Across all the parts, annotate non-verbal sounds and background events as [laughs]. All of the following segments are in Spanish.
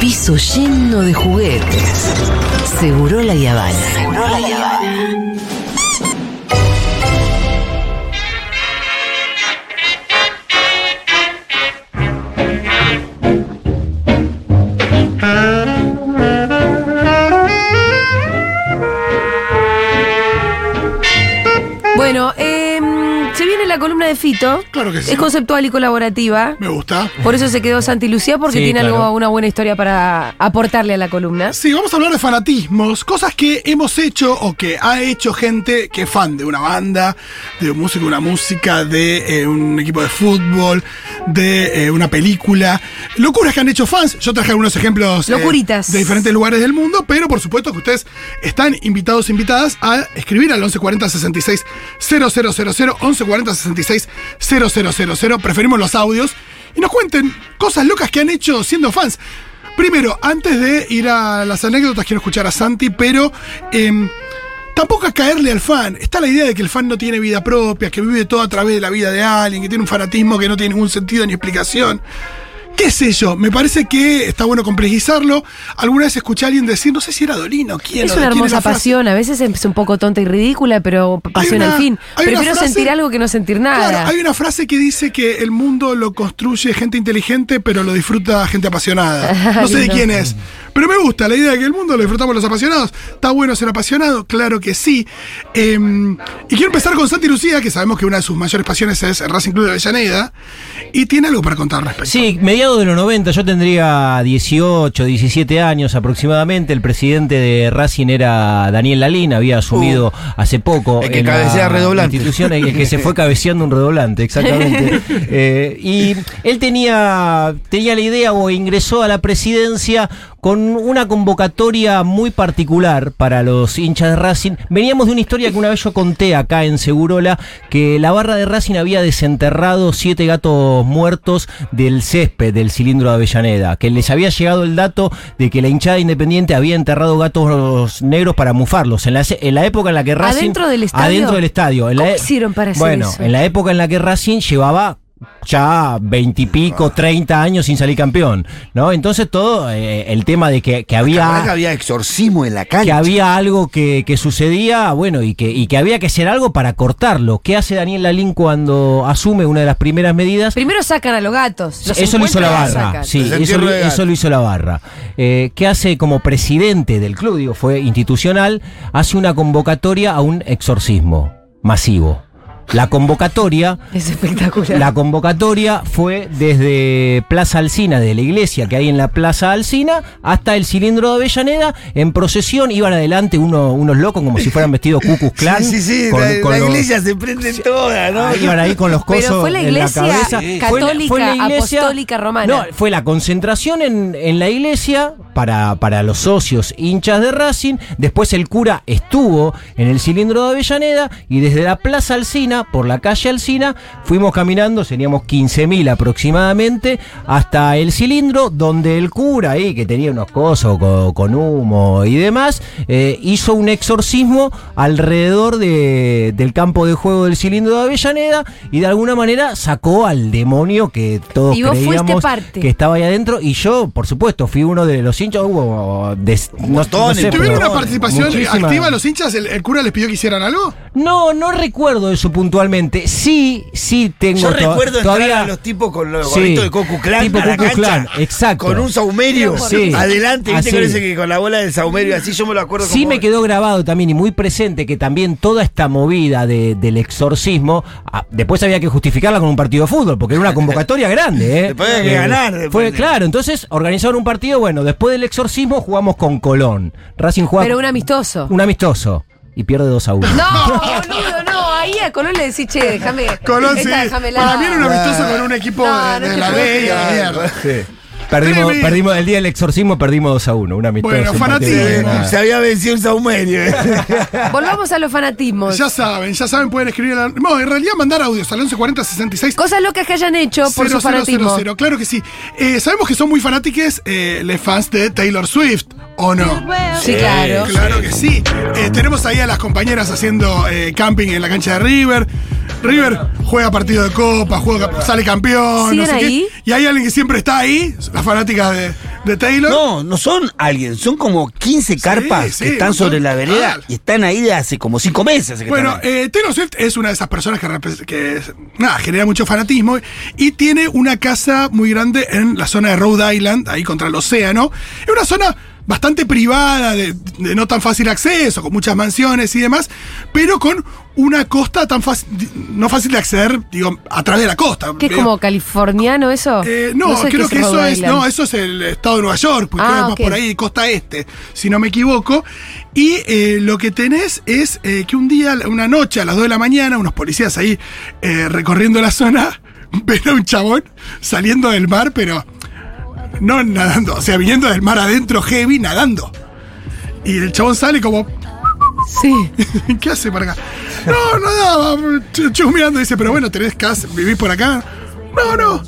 piso lleno de juguetes. Seguro la Yavana. Seguro la Yavana. Columna de Fito. Claro que sí. Es conceptual y colaborativa. Me gusta. Por eso se quedó Santi Lucía, porque Sí, tiene claro. algo, una buena historia para aportarle a la columna. Sí, vamos a hablar de fanatismos, cosas que hemos hecho o que ha hecho gente que es fan de una banda, de un músico, una música, de eh, un equipo de fútbol, de eh, una película. Locuras que han hecho fans. Yo traje algunos ejemplos eh, Locuritas. de diferentes lugares del mundo, pero por supuesto que ustedes están invitados e invitadas a escribir al 1140 66 000, 1140 66 000. Preferimos los audios y nos cuenten cosas locas que han hecho siendo fans. Primero, antes de ir a las anécdotas, quiero escuchar a Santi, pero em, tampoco a caerle al fan. Está la idea de que el fan no tiene vida propia, que vive todo a través de la vida de alguien, que tiene un fanatismo que no tiene ningún sentido ni explicación. ¿Qué sé yo? Me parece que está bueno complejizarlo. Alguna vez escuché a alguien decir, no sé si era Dolino, quién. Es una hermosa pasión, a veces es un poco tonta y ridícula, pero pasión una- al fin. Prefiero frase- sentir algo que no sentir nada. Claro, hay una frase que dice que el mundo lo construye gente inteligente, pero lo disfruta gente apasionada. [laughs] No sé de quién es. Pero me gusta la idea de que el mundo lo disfrutamos los apasionados. ¿Está bueno ser apasionado? Claro que sí. Eh, y quiero empezar con Santi Lucía, que sabemos que una de sus mayores pasiones es el Racing Club de Avellaneda. Y tiene algo para contar al respecto. Sí, mediados de los 90, yo tendría 18, 17 años aproximadamente. El presidente de Racing era Daniel Lalín, había asumido hace poco. el que en la cabecea redoblante. Institución, el que se fue [laughs] cabeceando un redoblante, exactamente. [laughs] Eh, y él tenía, tenía la idea o ingresó a la presidencia con una convocatoria muy particular para los hinchas de Racing. Veníamos de una historia que una vez yo conté acá en Segurola, que la barra de Racing había desenterrado siete gatos muertos del césped del cilindro de Avellaneda, que les había llegado el dato de que la hinchada independiente había enterrado gatos negros para mufarlos. En la, en la época en la que Racing... ¿Adentro del estadio? Adentro del estadio. En la ¿Cómo e- hicieron para hacer bueno, eso? en la época en la que Racing llevaba ya veintipico, treinta años sin salir campeón, ¿no? Entonces todo eh, el tema de que, había había exorcismo en la cancha. que había algo que, que sucedía, bueno, y que, y que había que hacer algo para cortarlo. ¿Qué hace Daniel Lalín cuando asume una de las primeras medidas? Primero sacan a los gatos. los Eso lo hizo la barra, sí, eso, lo- eso hizo la barra. Eh, ¿Qué hace como presidente del club? Digo, fue institucional, hace una convocatoria a un exorcismo masivo. La convocatoria Es espectacular. la convocatoria fue desde Plaza Alcina, de la iglesia que hay en la Plaza Alcina, hasta el cilindro de Avellaneda. En procesión iban adelante uno- unos locos como si fueran vestidos Cucus Clan. Sí, sí, sí, con- la, con la los- iglesia se prende toda, ¿no? Ah, Iban ahí con los cosos Pero fue la en iglesia cabeza. católica, apostólica, romana. No, fue la concentración en, en la iglesia para, para los socios hinchas de Racing. Después el cura estuvo en el cilindro de Avellaneda y desde la Plaza Alcina, por la calle Alcina, fuimos caminando, seríamos 15.000 aproximadamente, hasta el cilindro, donde el cura ahí, que tenía unos cosos con, con humo y demás, eh, hizo un exorcismo alrededor de- del campo de juego del cilindro de Avellaneda y de alguna manera sacó al demonio que todos Y vos creíamos parte. que estaba ahí adentro y yo, por supuesto, fui uno de los hinchas, hubo des- no, no sé, ¿Tuvieron pero una participación muchísima- activa los hinchas? ¿El, el cura les pidió que hicieran algo? No, no recuerdo eso puntualmente. Sí, sí tengo Yo recuerdo todavía entrar a los tipos con los Sí, gorritos de Cocu Clan tipo a la Ku Klux cancha, Klan, exacto. Con un saumerio Sí. adelante, viste con ese que con la bola del saumerio, así yo me lo acuerdo Sí como- me quedó grabado también y muy presente que también toda esta movida de- del exorcismo, ah, después había que justificarla con un partido de fútbol, porque era una convocatoria [laughs] grande, ¿eh? Después había que Eh, ganar, después. Fue claro, entonces organizaron un partido, bueno, después del exorcismo jugamos con Colón. Racing juega Pero un amistoso. un amistoso y pierde 2 a 1. No, [laughs] boludo, no. Ahí a Colón le decís, che, déjame. [laughs] Colón, sí. Para mí era un amistoso con un equipo No, de, no de te la B y a la mierda. Perdimos, perdimos el día del exorcismo, perdimos 2 a 1. Un amistoso. Bueno, nada. se había vencido un saumerio. eh. [laughs] Volvamos a los fanatismos. Ya saben, ya saben, pueden escribir. la- No, en realidad mandar audios al 1140 66 Cosas locas que hayan hecho por su fanatismo. 0000, claro que sí. Eh, sabemos que son muy fanáticos eh, los fans de Taylor Swift, ¿o no? Sí, claro. Claro que sí. Eh, tenemos ahí a las compañeras haciendo eh, camping en la cancha de River. River juega partido de copa, juega, sale campeón. ¿Siguen no sé ahí? qué. Y hay alguien que siempre está ahí, las fanáticas de, de Taylor. No, no son alguien, son como 15 carpas sí, que están sobre la vereda y están ahí de hace como 5 meses. que Bueno, eh, Taylor Swift es una de esas personas que, que nada, genera mucho fanatismo y tiene una casa muy grande en la zona de Rhode Island, ahí contra el océano. Es una zona bastante privada, de, de no tan fácil acceso, con muchas mansiones y demás, pero con una costa tan fácil, no fácil de acceder, digo, a través de la costa. ¿Qué es como californiano eso? eh, no, sé creo es que eso es, no, eso es el estado de Nueva York, porque Ah, creo que es ok. más por ahí, costa este, si no me equivoco. Y eh, lo que tenés es eh, que un día, una noche, a las 2 de la mañana, unos policías ahí recorriendo la zona, [laughs] ven a un chabón saliendo del mar, pero no nadando, o sea, viniendo del mar adentro, heavy, nadando. Y el chabón sale como, Sí. [laughs] ¿Qué hace para acá? No, nada, ch- chusmeando. Dice, pero bueno, tenés casa, vivís por acá. No, no.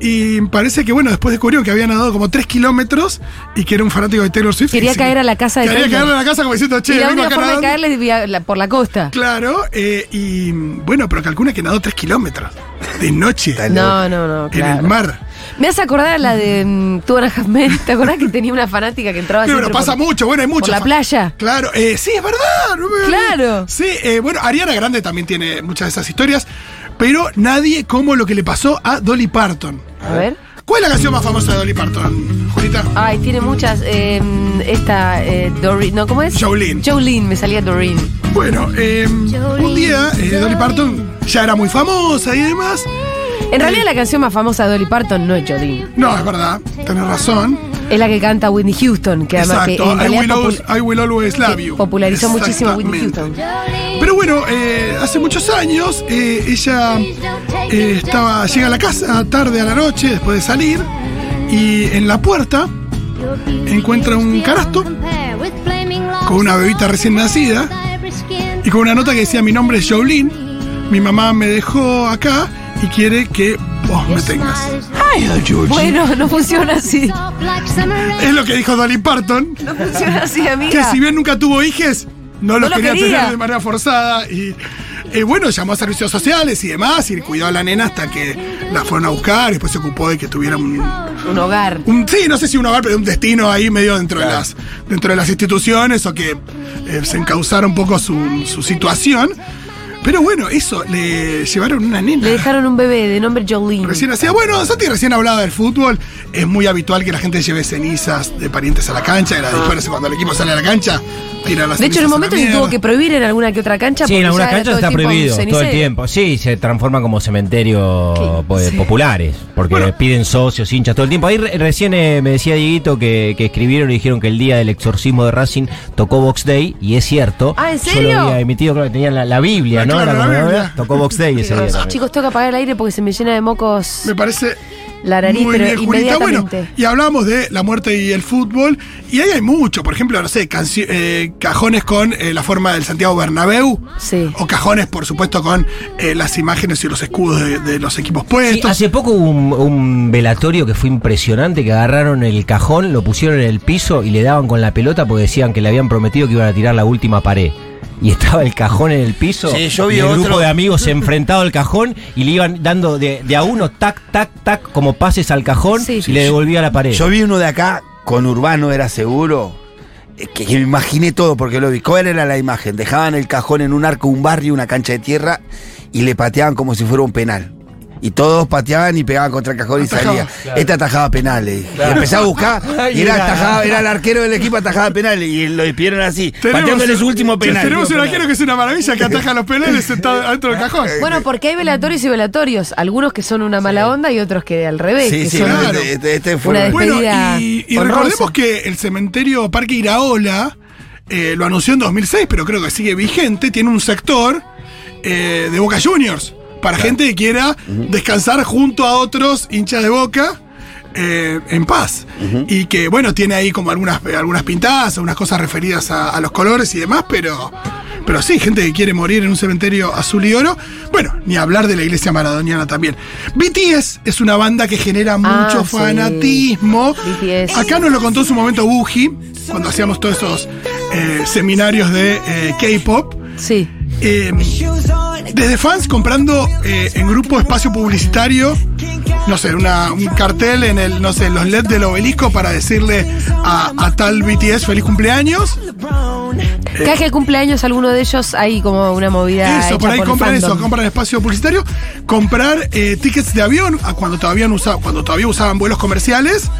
Y parece que, bueno, después descubrió que había nadado como 3 kilómetros y que era un fanático de Taylor Swift. Quería caer a la casa de Quería caer a la casa como diciendo, che, y la vengo única acá forma de caerle por la costa. Claro, eh, y bueno, pero calcula que nadó 3 kilómetros de noche No, no, no, en claro. el mar. Me hace acordar a la de mm, Two and a Half Men. ¿Te acordás que tenía una fanática que entraba Pero siempre pasa por- mucho, bueno, hay mucho. por la playa? Claro, eh, sí, es verdad. no me- Claro. Sí, eh, bueno, Ariana Grande también tiene muchas de esas historias, pero nadie como lo que le pasó a Dolly Parton. A ver. ¿Cuál es la canción más famosa de Dolly Parton, Julita? Ay, tiene muchas. eh, esta, eh, Doreen. No, ¿cómo es? Jolene. Jolene, me salía Doreen. Bueno, eh, un día eh, Dolly Parton ya era muy famosa y demás. En realidad, la canción más famosa de Dolly Parton no es Jolene. No, es verdad, tenés razón. Es la que canta Whitney Houston, que además que Exacto, en I will, always, popul- I will always love you. popularizó muchísimo a Whitney. Houston. Pero bueno, eh, hace muchos años eh, ella eh, estaba, llega a la casa tarde a la noche después de salir y en la puerta encuentra un canasto con una bebita recién nacida y con una nota que decía mi nombre es Jolene, mi mamá me dejó acá y quiere que vos me tengas. Bueno, no funciona así. Es lo que dijo Dolly Parton, No funciona así, que amiga. si bien nunca tuvo hijes, no los lo quería, quería. tener de manera forzada y eh, bueno, llamó a servicios sociales y demás y cuidó a la nena hasta que la fueron a buscar y después se ocupó de que tuviera un, Un hogar. un- sí, no sé si un hogar, pero un destino ahí medio dentro de las dentro de las instituciones o que eh, se encauzara un poco su, su situación. Pero bueno, eso, le llevaron una nena. Le dejaron un bebé de nombre Jolene. Recién hacía, bueno, Santi recién hablaba del fútbol. Es muy habitual que la gente lleve cenizas de parientes a la cancha. Y la disperse cuando el equipo sale a la cancha, tira las De hecho, en un momento se tuvo que prohibir en alguna que otra cancha. Sí, en todo el está prohibido todo el tiempo. Sí, se transforman como cementerios po- populares, porque Bueno. piden socios, hinchas todo el tiempo. Ahí re- recién eh, me decía Dieguito que, que escribieron y dijeron que el día del exorcismo de Racing tocó Box Day, y es cierto. Ah, ¿en Yo serio? lo había emitido, creo que tenían la, la Biblia, ¿no? claro, Era la como- Biblia. Tocó Box Day ese día. Chicos, tengo que apagar el aire porque se me llena de mocos Me parece la nariz, muy pero bien, Julita. Bueno, y hablamos de la muerte y el fútbol. Y ahí hay mucho. Por ejemplo, no sé, eh, cajones con eh, la forma del Santiago Bernabéu. Sí. O cajones, por supuesto, con eh, las imágenes y los escudos de, de los equipos Sí, puestos. hace poco hubo un, un velatorio que fue impresionante, que agarraron el cajón, lo pusieron en el piso y le daban con la pelota porque decían que le habían prometido que iban a tirar la última pared. Y estaba el cajón en el piso. Sí, yo vi y el otro. grupo de amigos enfrentado al cajón y le iban dando de, de a uno, tac, tac, tac, como pases al cajón Sí. y le devolvía la pared. Yo vi uno de acá con Urbano, era seguro. eh, Que, que me imaginé todo porque lo vi. ¿Cuál era la imagen? Dejaban el cajón en un arco, un barrio, una cancha de tierra y le pateaban como si fuera un penal. Y todos pateaban y pegaban contra el cajón y salía. Este atajaba penales. Y empecé a buscar [laughs] y era, Era- atajaba, era el arquero del equipo atajaba penales. Y lo despidieron así, Tenemos- pateándole su último penal. Tenemos un arquero que es una maravilla que ataja los penales adentro del cajón. Bueno, porque hay velatorios y velatorios. Algunos que son una mala onda y otros que al revés. Sí, que sí, son claro. este, este fue Una Bueno, y, recordemos que el cementerio Parque Iraola eh, lo anunció en 2006, pero creo que sigue vigente. Tiene un sector eh, de Boca Juniors para gente que quiera descansar junto a otros hinchas de Boca. eh, en paz y que bueno tiene ahí como algunas algunas pintadas algunas cosas referidas a, a los colores y demás pero pero sí gente que quiere morir en un cementerio azul y oro bueno ni hablar de la iglesia maradoniana también BTS es una banda que genera mucho Ah, sí. fanatismo BTS. acá nos lo contó en su momento Buji cuando hacíamos todos esos eh, seminarios de eh, K-pop Sí. Eh, desde fans comprando eh, en grupo espacio publicitario, no sé, una- un cartel en el, no sé, los LED del obelisco para decirle a, a tal BTS feliz cumpleaños. Cada vez que cumpleaños alguno de ellos hay como una movida. Eso, hecha por ahí compran eso, compran espacio publicitario, comprar eh, tickets de avión a cuando todavía, no usaba, cuando todavía usaban vuelos comerciales,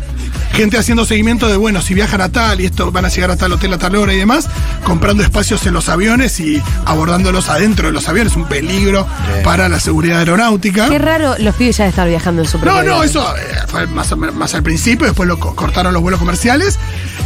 gente haciendo seguimiento de, bueno, si viajan a tal y esto van a llegar a tal hotel a tal hora y demás, comprando espacios en los aviones y abordándolos adentro de los aviones, un peligro para la seguridad aeronáutica. Qué raro los pibes ya de estar viajando en su propio No, no, avión. eso eh, fue más, al principio, después lo co- cortaron los vuelos comerciales,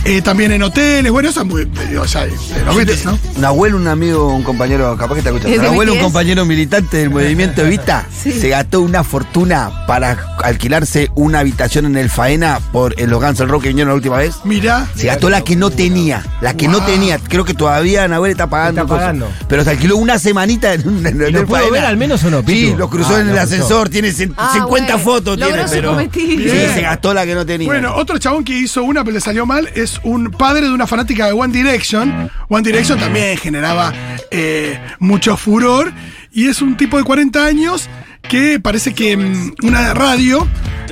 eh, también en hoteles, bueno, eso es muy, digo, ya, de los Beatles, ¿no? Un abuelo, un amigo, un compañero, capaz que te escuchando. ¿Es Un abuelo, un compañero militante del movimiento Evita, [laughs] se gastó una fortuna para alquilarse una habitación en el Faena por en los Guns N' Roses que vinieron la última vez. Mirá, Se gastó la que no tenía, la que no tenía. Creo que todavía Nahuel está pagando. Está cosas. pagando. Pero se alquiló una semanita en un en ¿Y el lo pudo Faena. ver al menos o no, Sí, lo cruzó Ah, en lo el cruzó. ascensor, tiene Ah, 50 bueno. fotos. Logró Tiene, su pero sí, se gastó la que no tenía. Bueno, otro chabón que hizo una pero le salió mal es un padre de una fanática de One Direction. One Direction también generaba eh, mucho furor y es un tipo de 40 años que parece que mm, una radio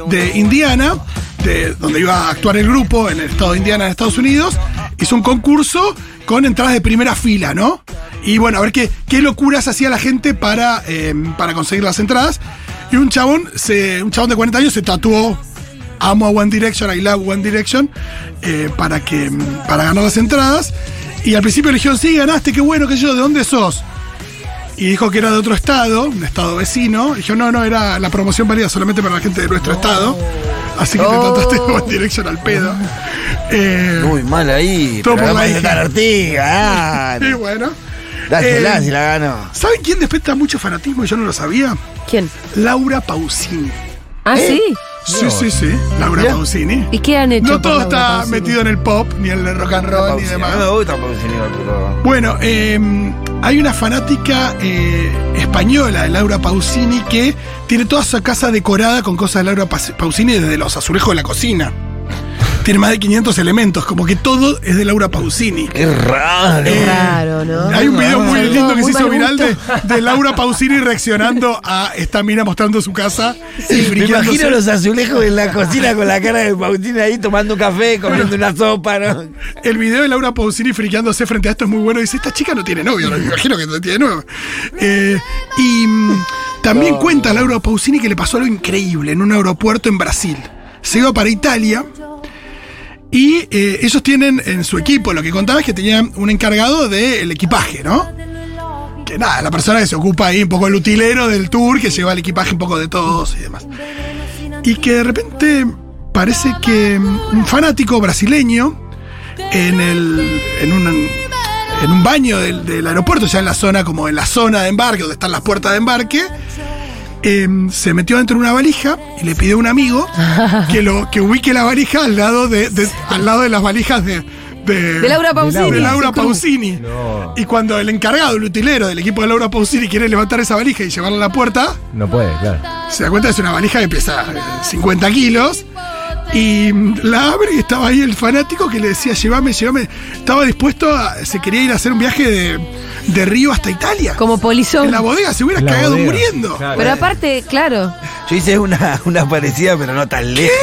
de Indiana, de donde iba a actuar el grupo en el estado de Indiana en Estados Unidos, hizo un concurso con entradas de primera fila, ¿no? Y bueno, a ver qué, qué locuras hacía la gente para, eh, para conseguir las entradas. Y un chabón, se, un chabón de 40 años se tatuó amo a One Direction, I love One Direction, eh, para, que, mm, para ganar las entradas. Y al principio le dijeron, sí, ganaste, qué bueno, que yo, ¿de dónde sos? Y dijo que era de otro estado, un estado vecino. Dijo, no, no, era la promoción válida solamente para la gente de nuestro estado. Así que te Oh. trataste de One Direction al pedo. Eh, Muy mal ahí. Todo por la hija. está la ortiga. [laughs] y bueno. Dásela Eh, si la ganó. ¿Saben quién despierta mucho fanatismo y yo no lo sabía? ¿Quién? Laura Pausini. Ah, sí. Sí, sí, sí. Laura. Pausini. ¿Y qué han hecho? No todo está Pausini? metido en el pop, ni en el rock and roll, ni demás. No me gusta Pausini, pero. Bueno, eh, hay una fanática eh, española Laura Pausini que tiene toda su casa decorada con cosas de Laura Pausini desde los azulejos de la cocina. Tiene más de 500 elementos, como que todo es de Laura Pausini. Qué raro. Qué raro, ¿no? Hay un video muy lindo que se hizo viral de, Laura Pausini reaccionando a esta mina mostrando su casa. y Me imagino los azulejos en la cocina con la cara de Pausini ahí tomando un café, comiendo una sopa, ¿no? El video de Laura Pausini friqueándose frente a esto es muy bueno. Dice, esta chica no tiene novio, me imagino que no tiene novio. Eh, y mm, también cuenta Laura Pausini que le pasó algo increíble en un aeropuerto en Brasil. Se iba para Italia y eh, ellos tienen en su equipo, lo que contaba es que tenían un encargado del equipaje, ¿no? Que nada, la persona que se ocupa ahí un poco el utilero del tour, que lleva el equipaje un poco de todos y demás. Y que de repente parece que un fanático brasileño en el en un, en un baño del, del aeropuerto, ya en la zona como en la zona de embarque, donde están las puertas de embarque, em, se metió dentro de una valija y le pidió a un amigo [laughs] que lo que ubique la valija al lado de, de- al lado de las valijas de de, De Laura Pausini. de Laura. Y cuando el encargado, el utilero del equipo de Laura Pausini quiere levantar esa valija y llevarla a la puerta, No puede, claro. se da cuenta que es una valija que pesa eh, 50 kilos. Y la abre y estaba ahí el fanático que le decía, llévame, llévame. Estaba dispuesto a. Se quería ir a hacer un viaje de, de Río hasta Italia. Como polizón. En la bodega se hubiera la cagado bodega. muriendo. Claro. Pero aparte, claro. Yo hice una, una parecida, pero no tan lejos.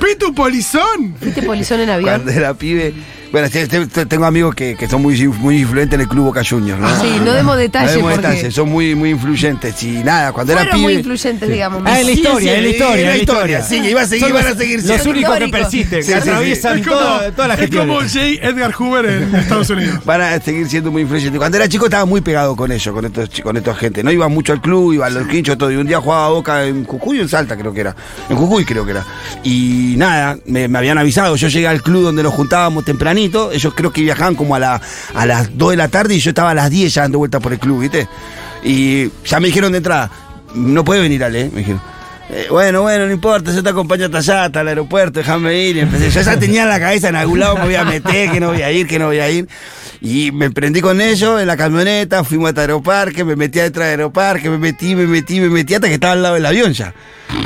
Pitu Polizón. ¿Viste polizón en avión? Cuando era pibe. Bueno, sí, te- te- tengo amigos que, que son muy, muy influentes en el club Boca Juniors, ¿no? Sí, no demos detalles No demos porque detalles, son muy, muy influyentes. Y nada, cuando era fueron muy pibe. influyentes, digamos. Ah, en la historia, sí, en la historia, en la la historia, sí, iba a seguir, Son van a los- seguir Los siendo. únicos que persisten, Sí, que sí, sí. atraviesan Es como, toda, todas las es como. J. Edgar Hoover en Estados Unidos. [laughs] Van a seguir siendo muy influyentes. Cuando era chico estaba muy pegado con ellos, con estos, con esta gente. No iba mucho al club, iba a los quinchos, todo. Y un día jugaba a Boca en Jujuy o en Salta, creo que era. En Jujuy creo que era. Y nada, me, me habían avisado. Yo llegué al club donde nos juntábamos tempranito. Ellos creo que viajaban como a, la, a las 2 de la tarde y yo estaba a las 10 ya dando vueltas por el club, ¿viste? Y ya me dijeron de entrada, no puede venir Ale, me dijeron. Eh, bueno, bueno, no importa, yo te acompaño hasta allá, hasta el aeropuerto, déjame ir. Y empecé, yo ya tenía en la cabeza en algún lado me voy a meter, que no voy a ir, que no voy a ir. Y me prendí con ellos en la camioneta, fuimos hasta Aeroparque, me metí adentro de Aeroparque, me metí, me metí, me metí hasta que estaba al lado del avión ya.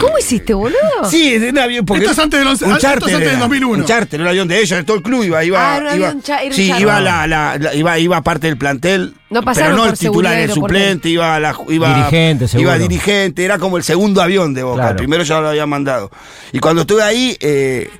¿Cómo hiciste, boludo? Sí, de un avión. Porque Esto es antes del once- un esto es charter antes del era, 2001. Un charter, era un avión de ellos, de todo el club iba. iba Ah, era un iba- avión era un sí, iba, la, la- la- iba, iba parte del plantel No pasaron pero no por el titular, el suplente, iba a la iba, Dirigente, seguro. iba dirigente, era como el segundo avión de Boca. Claro. El primero ya lo había mandado. Y cuando estuve ahí, eh,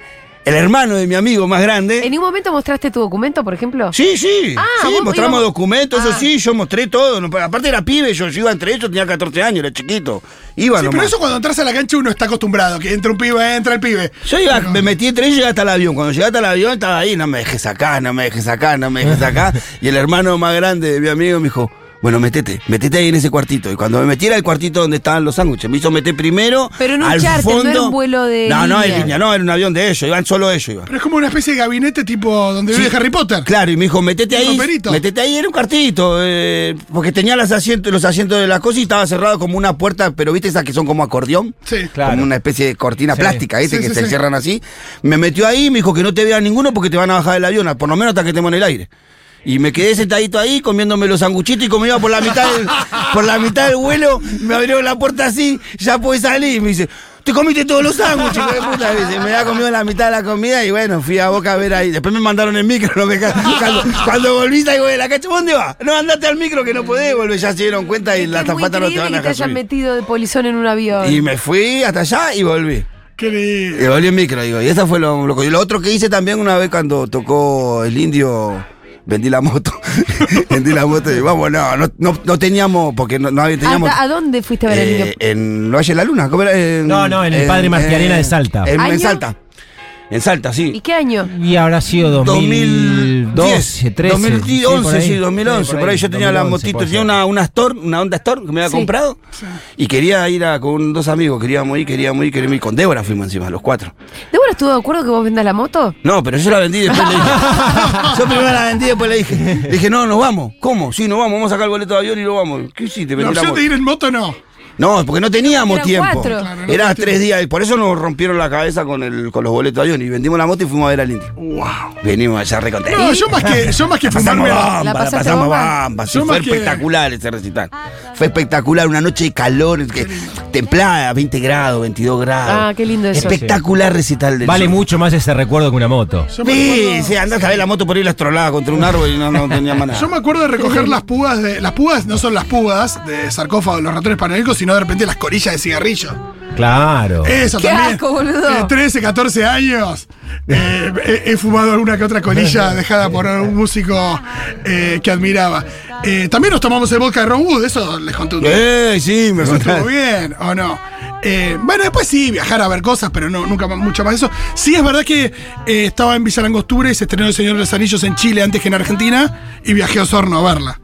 el hermano de mi amigo más grande. ¿En ningún momento mostraste tu documento, por ejemplo? Sí, sí. Ah, sí, mostramos íbamos- documentos, Ah. eso sí, yo mostré todo. no, aparte era pibe, yo, yo iba entre ellos, tenía 14 años, era chiquito. Iba Sí, nomás. pero eso cuando entras a la cancha uno está acostumbrado, que entra un pibe, entra el pibe. Yo iba, Pero- me metí entre ellos y llegué hasta el avión. Cuando llegué hasta el avión estaba ahí, no me dejes acá, no me dejes acá, no me dejes acá. [laughs] y el hermano más grande de mi amigo me dijo, bueno, metete, metete ahí en ese cuartito. Y cuando me metí era el cuartito donde estaban los sándwiches. Me hizo meter primero. Pero en un al charter, no fondo. era un vuelo de No, no, en línea. no, era un avión de ellos, iban solo ellos. Iban. Pero es como una especie de gabinete tipo donde Sí. vive Harry Potter. Claro, y me dijo, metete Un ahí. roperito. Metete ahí, era un cartito. eh, porque tenía los asientos, los asientos de la cosa y estaba cerrado como una puerta, pero viste esas que son como acordeón. Sí. Claro. Como una especie de cortina Sí. plástica, ¿viste? Sí, que sí, se sí. cierran así. Me metió ahí, me dijo que no te vean ninguno porque te van a bajar del avión, por lo menos hasta que estemos en el aire. Y me quedé sentadito ahí comiéndome los sanguchitos y como iba por la mitad del, por la mitad del vuelo, me abrió la puerta así, ya pude salir y me dice, te comiste todos los sándwiches, hijo de puta. Me dice, me había comido la mitad de la comida y bueno, fui a boca a ver ahí. Después me mandaron el micro, [laughs] no me cuando, cuando volví salgo de la cacha, ¿dónde va? No, andate al micro que no podés volver, ya se dieron cuenta y la Es muy zafata no te van a que te dejar hayan metido de polizón en un avión. Y me fui hasta allá y volví. Qué lindo. Y volví en micro, digo. Y eso fue lo, lo, y lo otro que hice también una vez cuando tocó el indio. Vendí la moto. [laughs] Vendí la moto y vamos, no, no, no, no teníamos, porque no, no teníamos. ¿Hasta- ¿A dónde fuiste a ver el eh, niño? en Valle de la Luna, ¿cómo era? En- No, no, en el Padre Martiarena de Salta. En. Salta. En Salta, sí. ¿Y qué año? Y habrá sido 2012, 13. 2011, sí, 2011, por ahí, yo tenía la 2011 motito, puede tenía una, una Store, una Honda Store que me había Sí. comprado y quería ir a, con dos amigos, queríamos ir, queríamos ir, queríamos ir, con Débora fuimos encima, los cuatro. ¿Débora estuvo de acuerdo que vos vendas la moto? No, pero yo la vendí y después le dije. [laughs] Yo primero la vendí y después le dije. Le dije, no, nos vamos. ¿Cómo? Sí, nos vamos, vamos a sacar el boleto de avión y nos vamos. ¿Qué hiciste? La la opción moto. de ir en moto no. No, porque no teníamos Eran tiempo. Claro, no Era teníamos tres días y por eso nos rompieron la cabeza con, el, con los boletos de avión. Y vendimos la moto y fuimos a ver al indio. Wow. Venimos allá recontentos. No, yo más que, yo más que Pasamos fumarme la- ¿La la pasamos bomba? bomba. Sí, fue que- espectacular ese recital. Fue espectacular, una noche de calor, que, templada, 20 grados, 22 grados. Ah, qué lindo eso. Espectacular recital del Vale sur. mucho más ese recuerdo que una moto. yo Sí, acuerdo- sí, andás a ver la moto por ahí la estrolada contra un árbol y no, no tenía más nada. Yo me acuerdo de recoger las púas de. Las púas no son las púas de sarcófago los ratones paranoicos, sino de repente las corillas de cigarrillo. Claro. Eso Qué también. asco, boludo. Eh, 13, 14 años. eh, he, he fumado alguna que otra colilla [laughs] dejada por un músico eh, que admiraba. Eh, también nos tomamos el vodka de Ron Wood, eso les conté un día. Eh, sí, me Eso estuvo bien, ¿o no? Eh, bueno, después sí, viajar a ver cosas, pero no, nunca más- mucho más eso. Sí, es verdad que eh, estaba en Villa Langostura y se estrenó El Señor de los Anillos en Chile antes que en Argentina y viajé a Osorno a verla.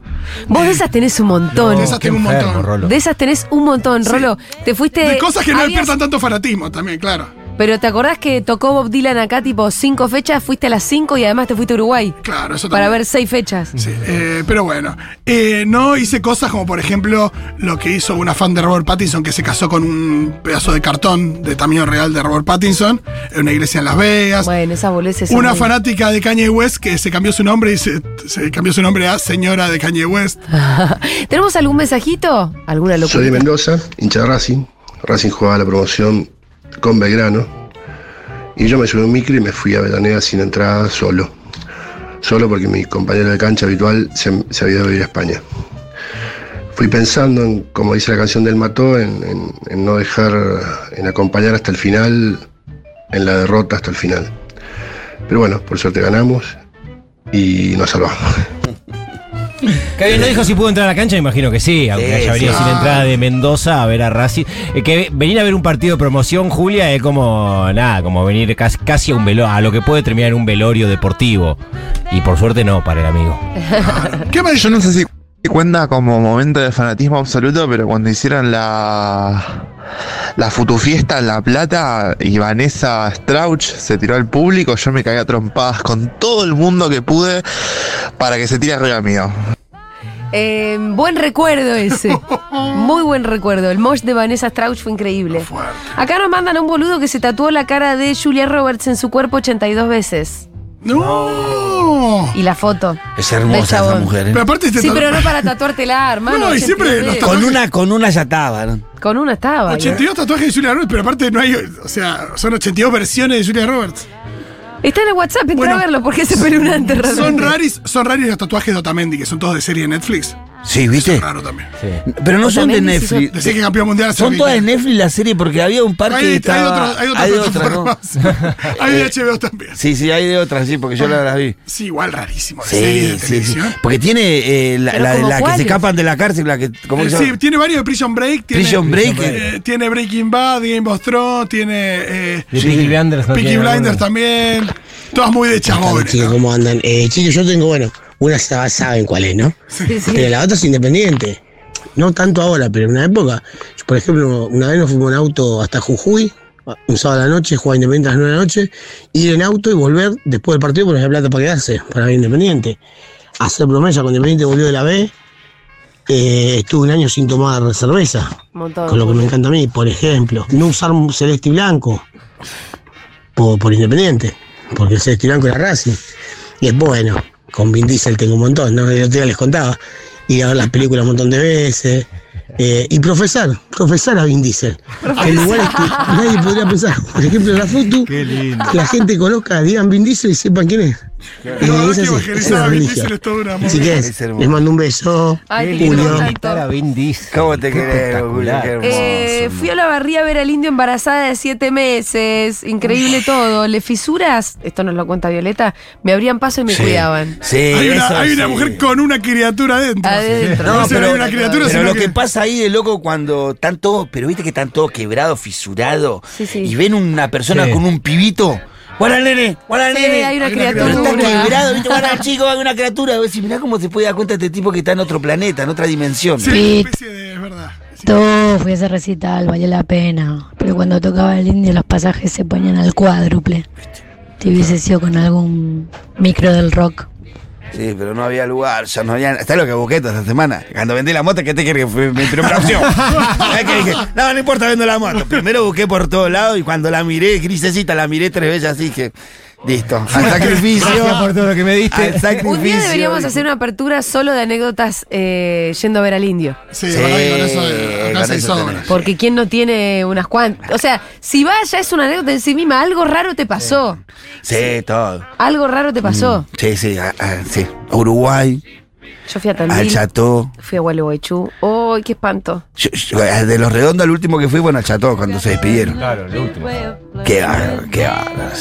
Vos de esas tenés un montón. de esas tengo un montón. Rolo. De esas tenés un montón, Rolo. Te fuiste. De cosas que no habías- despiertan tanto fanatismo también, claro. Pero ¿te acordás que tocó Bob Dylan acá, tipo, cinco fechas? Fuiste a las cinco y además te fuiste a Uruguay. Claro, eso Para también. ver seis fechas. Sí, eh, pero bueno, eh, no hice cosas como por ejemplo lo que hizo una fan de Robert Pattinson que se casó con un pedazo de cartón de tamaño real de Robert Pattinson en una iglesia en Las Vegas. Bueno, esas boludeces son Una muy- fanática de Kanye West que se cambió su nombre y se, se cambió su nombre a señora de Kanye West. [laughs] ¿Tenemos algún mensajito? ¿Alguna locura? Soy de Mendoza, hincha de Racing. Racing jugaba la promoción con Belgrano. Y yo me subí a un micro y me fui a Avellaneda sin entrada solo. Solo porque mi compañero de cancha habitual se, había ido a a España. Fui pensando en, como dice la canción del Mató, en- en no dejar, en acompañar hasta el final, en la derrota hasta el final. Pero bueno, por suerte ganamos y nos salvamos. Que bien, no dijo si pudo entrar a la cancha, me imagino que sí, aunque Sí, haya venido sí. sin entrada de Mendoza a ver a Racing. Eh, que venir a ver un partido de promoción, Julia, es como nada, como venir casi, casi a un velo, a lo que puede terminar en un velorio deportivo. Y por suerte no para el amigo. ¿Qué me Yo no sé si cuenta como momento de fanatismo absoluto, pero cuando hicieron la la futufiesta en La Plata y Vanessa Strauch se tiró al público, yo me caí a trompadas con todo el mundo que pude para que se tire arriba mío. Eh, buen recuerdo ese. [laughs] Muy buen recuerdo. El mosh de Vanessa Strauch fue increíble. Acá nos mandan a un boludo que se tatuó la cara de Julia Roberts en su cuerpo 82 veces. No. Y la foto. Es hermosa esa mujer. ¿eh? Pero aparte este Sí, pero no para tatuártela, [laughs] hermano. No, y siempre 82 los veces. Con una, con una ya estaba, ¿no? Con una estaba. 82 tatuajes de Julia Roberts, pero aparte no hay, o sea, son 82 versiones de Julia Roberts. Está en el WhatsApp, entra Bueno, a verlo porque es espeluznante Son realmente. raris, son raris los tatuajes de Otamendi, que son todos de serie de Netflix. Sí, ¿viste? Es raro también. Pero no son de sí Netflix. Decía que campeón mundial Son todas de. Netflix la serie porque había un par que Hay, hay, estaba... hay otras hay otras, ¿no? plataformas. [laughs] hay de HBO también. Sí, sí, hay de otras, sí, porque yo la- las vi. Sí, igual rarísimo. Serie Sí, de sí, sí. Porque tiene eh, la, la, ¿como la que se escapan de la cárcel, la que. ¿Cómo Eh, sí, tiene varios de Prison Break. Tiene, Prison Break. eh, tiene Breaking Bad, Game of Thrones, tiene eh, De Peaky Blinders no Peaky Blinders también. Todas muy de chabones. chicos, ¿no? ¿cómo andan? Eh, chicos, yo tengo, bueno, una sa- saben cuál es, ¿no? Sí, sí. Pero la otra es independiente. No tanto ahora, pero en una época. Yo, por ejemplo, una vez nos fuimos en auto hasta Jujuy, un sábado a la noche, jugar Independiente a las 9 de la noche, ir en auto y volver después del partido porque no había plata para quedarse, para ver Independiente. Hacer promesa con Independiente volvió de la B. Eh, estuve un año sin tomar cerveza, Montón. con lo que me encanta a mí, por ejemplo. No usar un celeste y blanco por, por Independiente, porque el celeste y blanco era Racing. Y es bueno, con Vin Diesel tengo un montón, ¿no? El otro día les contaba. Ir a ver las películas un montón de veces. eh, y profesar, profesar a Vin Diesel. En lugares que nadie podría pensar. Por ejemplo, en la foto, que la gente conozca, digan Vin Diesel y sepan quién es. No, es que evangelizar a Vin religión. Diesel es todo. Así que Es les mando un beso. Ay, Julio. a Vin Diesel. ¿Cómo te querés, Julio? espectacular. Qué hermoso. Eh, fui a la barría a ver al indio embarazada de siete meses. Increíble todo. Le fisuras, esto nos lo cuenta Violeta, me abrían paso y me Sí. cuidaban. Sí, Hay una, eso hay una sí. mujer con una criatura adentro. Adentro. No, No, pero hay una criatura, pero sino lo que- que pasa ahí de loco cuando están todos, pero viste que están todos quebrados, fisurados, Sí, sí. y ven una persona Sí. con un pibito. ¡Guarda al nene! ¡Guarda al Sí, nene! hay una Hay una Pero criatura. está quebrado, ¿viste? Guarda chico, hay una criatura. Decís, mirá cómo se puede dar cuenta este tipo que está en otro planeta, en otra dimensión. Sí, una especie de. Es verdad. Sí. Todo fui a ese recital, valió la pena. Pero cuando tocaba el indio los pasajes se ponían al cuádruple. Te hubiese sido con algún micro del rock. Sí, pero no había lugar, ya no había. ¿Sabes lo que busqué toda esta semana? Cuando vendí la moto, ¿qué te querés que fue mi primera opción? [laughs] ¿Sabés qué dije? No, no importa, vendo la moto. Primero busqué por todos lados y cuando la miré, grisecita, la miré tres veces así que. Listo. Al sacrificio. Gracias por todo lo que me diste. Al sacrificio. Un día deberíamos hacer una apertura solo de anécdotas eh, yendo a ver al indio. Sí, Sí, con eso eh, acá con se eso sobra. tenés. Porque quién no tiene unas cuantas. O sea, si vas ya es una anécdota en sí misma, algo raro te pasó. Sí, todo. Algo raro te pasó. Sí, sí, a- a- sí. Uruguay, Yo fui a al Tandil, Chateau. fui a Gualeguaychú. ¡Ay, qué espanto! Yo- yo- de los redondos, el último que fui, bueno, al Chateau, cuando se despidieron. Claro, lo último. Qué bárbaro, qué bárbaro.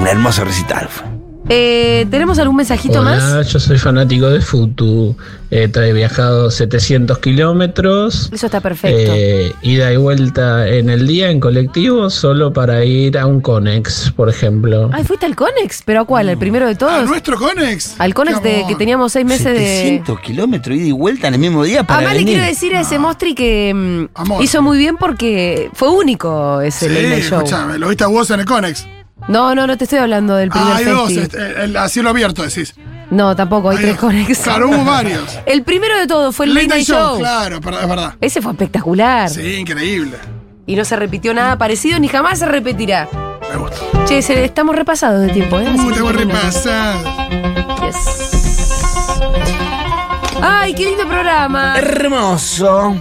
Un hermoso recital fue. Eh, ¿Tenemos algún mensajito Hola, más? yo soy fanático de Futu. Eh, he viajado 700 kilómetros. Eso está perfecto. eh, ida y vuelta en el día en colectivo solo para ir a un Conex, por ejemplo. Ay, fuiste al Conex, pero ¿a cuál? ¿El primero de ¿A todos? nuestro Conex? Al Conex de, que teníamos seis meses de. 700 kilómetros, ida y vuelta en el mismo día para Además le venir. quiero decir a ese Mostri que mm, Amor. hizo muy bien porque fue único ese Sí, night show. escuchame, lo viste a vos en el Conex. No, no, no te estoy hablando del primer Ah, hay dos, este, el, a cielo abierto decís. No, tampoco, hay Hay tres dos. Conex. Claro, hubo varios. [laughs] El primero de todo fue el Late Night Show. Claro, es verdad. Ese fue espectacular. Sí, increíble. Y no se repitió nada parecido ni jamás se repetirá. Me gusta. Che, se- estamos repasados de tiempo, ¿eh? Uh, que te voy a termino. repasar. Yes. Ay, qué lindo programa. Hermoso.